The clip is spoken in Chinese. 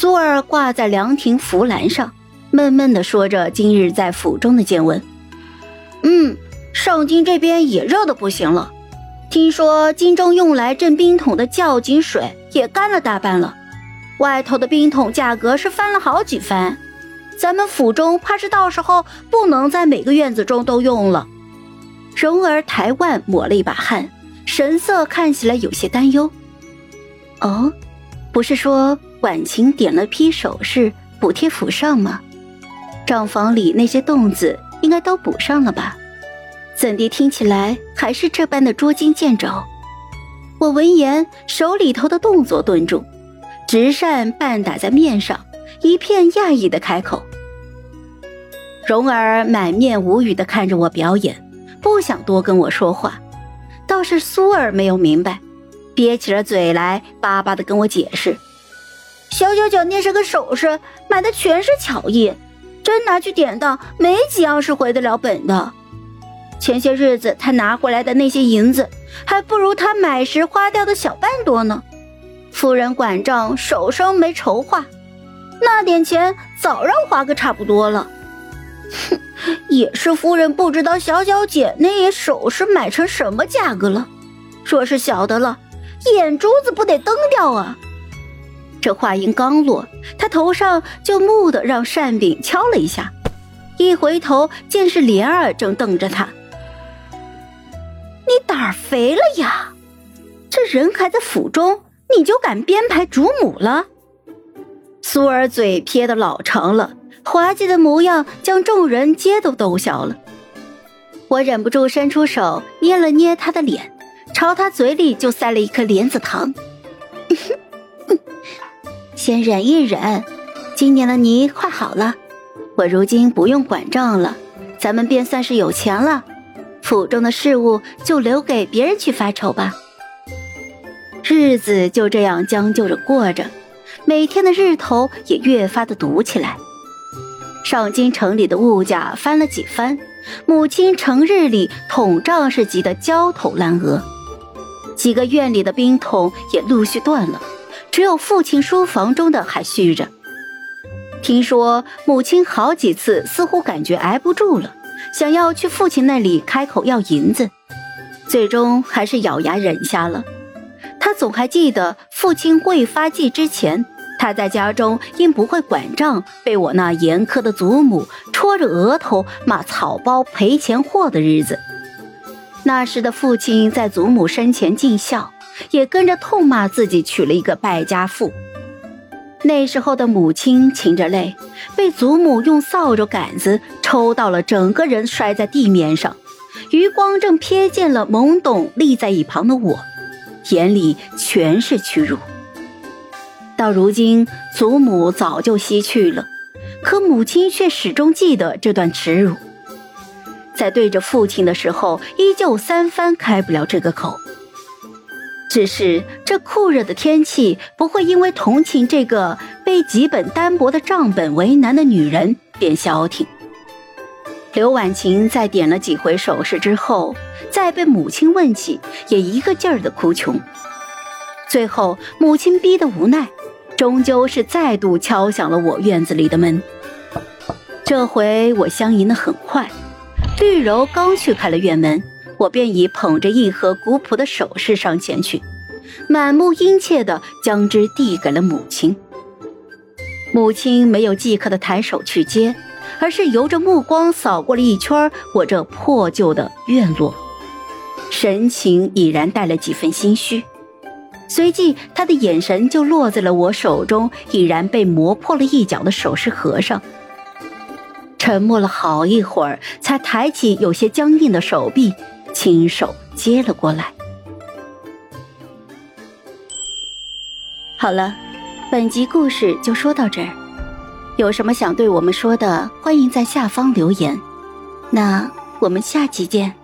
苏儿挂在凉亭扶栏上，闷闷地说着今日在府中的见闻。嗯，上京这边也热的不行了，听说京中用来镇冰桶的窖井水也干了大半了，外头的冰桶价格是翻了好几番，咱们府中怕是到时候不能在每个院子中都用了。蓉儿抬腕抹了一把汗，神色看起来有些担忧。哦，不是说。婉晴点了批首饰补贴府上吗？账房里那些洞子应该都补上了吧？怎地听起来还是这般的捉襟见肘？我闻言，手里头的动作顿住，直扇半打在面上，一片讶异的开口。蓉儿满面无语的看着我表演，不想多跟我说话。倒是苏儿没有明白，憋起了嘴来，巴巴的跟我解释。小小脚那是个首饰，买的全是巧艺，真拿去典当，没几样是回得了本的。前些日子他拿回来的那些银子，还不如他买时花掉的小半多呢。夫人管账，手生没筹划，那点钱早让花个差不多了。哼，也是夫人不知道小小姐那些首饰买成什么价格了。若是晓得了，眼珠子不得瞪掉啊！这话音刚落，他头上就木的让扇柄敲了一下，一回头见是莲儿正瞪着他。你胆儿肥了呀！这人还在府中，你就敢编排主母了？苏儿嘴撇得老长了，滑稽的模样将众人皆都逗笑了。我忍不住伸出手捏了捏他的脸，朝他嘴里就塞了一颗莲子糖。先忍一忍，今年的泥快好了，我如今不用管账了，咱们便算是有钱了。府中的事务就留给别人去发愁吧。日子就这样将就着过着，每天的日头也越发的毒起来。上京城里的物价翻了几番，母亲成日里统账是急得焦头烂额，几个院里的冰桶也陆续断了。只有父亲书房中的还续着。听说母亲好几次似乎感觉挨不住了，想要去父亲那里开口要银子，最终还是咬牙忍下了。他总还记得父亲未发迹之前，他在家中因不会管账，被我那严苛的祖母戳着额头骂草包赔钱货的日子。那时的父亲在祖母身前尽孝。也跟着痛骂自己娶了一个败家妇。那时候的母亲噙着泪，被祖母用扫帚杆子抽到了，整个人摔在地面上。余光正瞥见了懵懂立在一旁的我，眼里全是屈辱。到如今，祖母早就西去了，可母亲却始终记得这段耻辱，在对着父亲的时候，依旧三番开不了这个口。只是这酷热的天气不会因为同情这个被几本单薄的账本为难的女人便消停。刘婉晴在点了几回首饰之后，再被母亲问起，也一个劲儿的哭穷。最后母亲逼得无奈，终究是再度敲响了我院子里的门。这回我相迎的很快，绿柔刚去开了院门。我便已捧着一盒古朴的首饰上前去，满目殷切地将之递给了母亲。母亲没有即刻的抬手去接，而是由着目光扫过了一圈我这破旧的院落，神情已然带了几分心虚。随即，她的眼神就落在了我手中已然被磨破了一角的首饰盒上。沉默了好一会儿，才抬起有些僵硬的手臂。亲手接了过来。好了，本集故事就说到这儿。有什么想对我们说的，欢迎在下方留言。那我们下集见。